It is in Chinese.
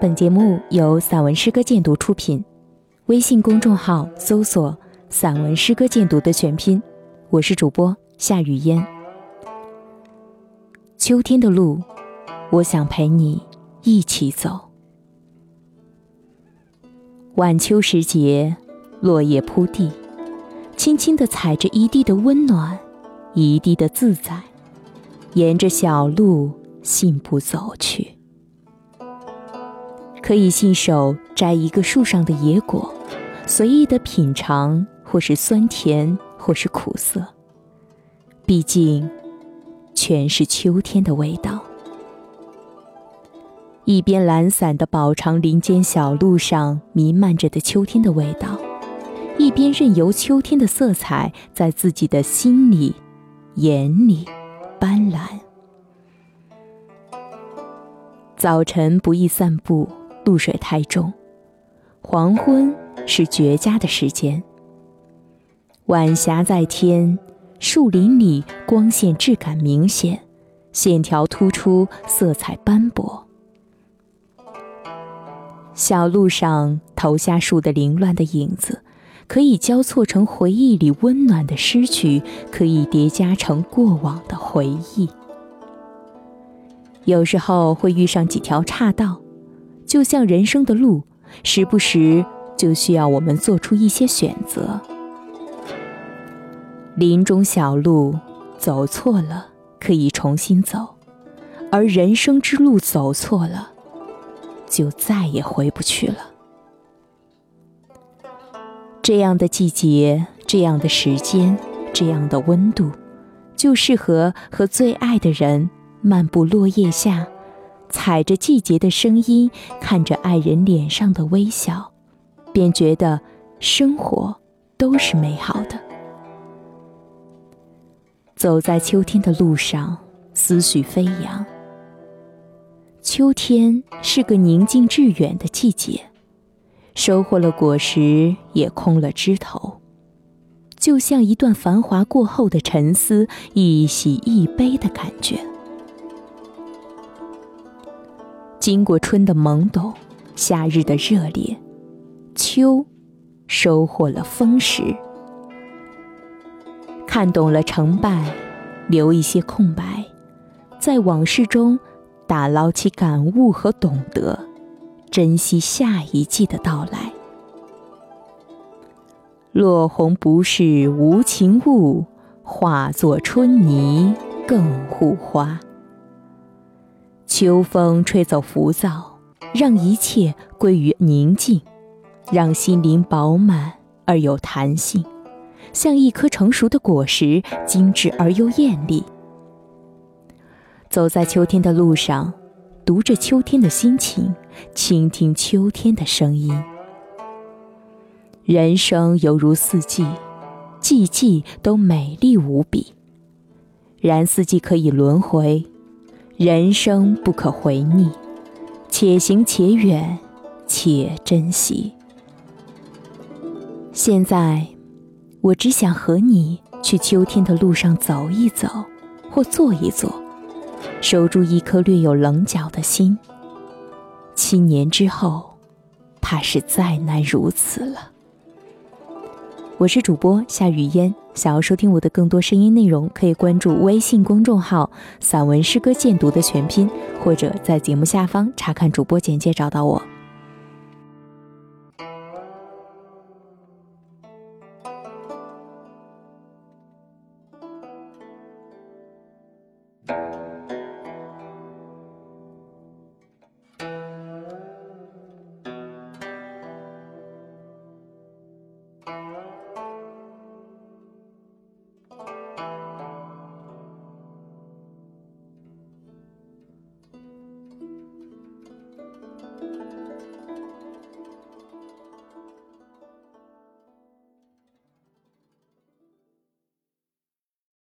本节目由散文诗歌鉴读出品，微信公众号搜索“散文诗歌鉴读”的全拼，我是主播夏雨嫣。秋天的路，我想陪你一起走。晚秋时节，落叶铺地，轻轻地踩着一地的温暖，一地的自在，沿着小路信步走去。可以信手摘一个树上的野果，随意的品尝，或是酸甜，或是苦涩。毕竟，全是秋天的味道。一边懒散的饱尝林间小路上弥漫着的秋天的味道，一边任由秋天的色彩在自己的心里、眼里斑斓。早晨不宜散步。露水太重，黄昏是绝佳的时间。晚霞在天，树林里光线质感明显，线条突出，色彩斑驳。小路上投下树的凌乱的影子，可以交错成回忆里温暖的诗句，可以叠加成过往的回忆。有时候会遇上几条岔道。就像人生的路，时不时就需要我们做出一些选择。林中小路走错了，可以重新走；而人生之路走错了，就再也回不去了。这样的季节，这样的时间，这样的温度，就适合和最爱的人漫步落叶下。踩着季节的声音，看着爱人脸上的微笑，便觉得生活都是美好的。走在秋天的路上，思绪飞扬。秋天是个宁静致远的季节，收获了果实，也空了枝头，就像一段繁华过后的沉思，一喜一悲的感觉。经过春的懵懂，夏日的热烈，秋收获了丰实。看懂了成败，留一些空白，在往事中打捞起感悟和懂得，珍惜下一季的到来。落红不是无情物，化作春泥更护花。秋风吹走浮躁，让一切归于宁静，让心灵饱满而有弹性，像一颗成熟的果实，精致而又艳丽。走在秋天的路上，读着秋天的心情，倾听秋天的声音。人生犹如四季，季季都美丽无比，然四季可以轮回。人生不可回逆，且行且远，且珍惜。现在，我只想和你去秋天的路上走一走，或坐一坐，守住一颗略有棱角的心。七年之后，怕是再难如此了。我是主播夏雨嫣。想要收听我的更多声音内容，可以关注微信公众号“散文诗歌鉴读”的全拼，或者在节目下方查看主播简介找到我。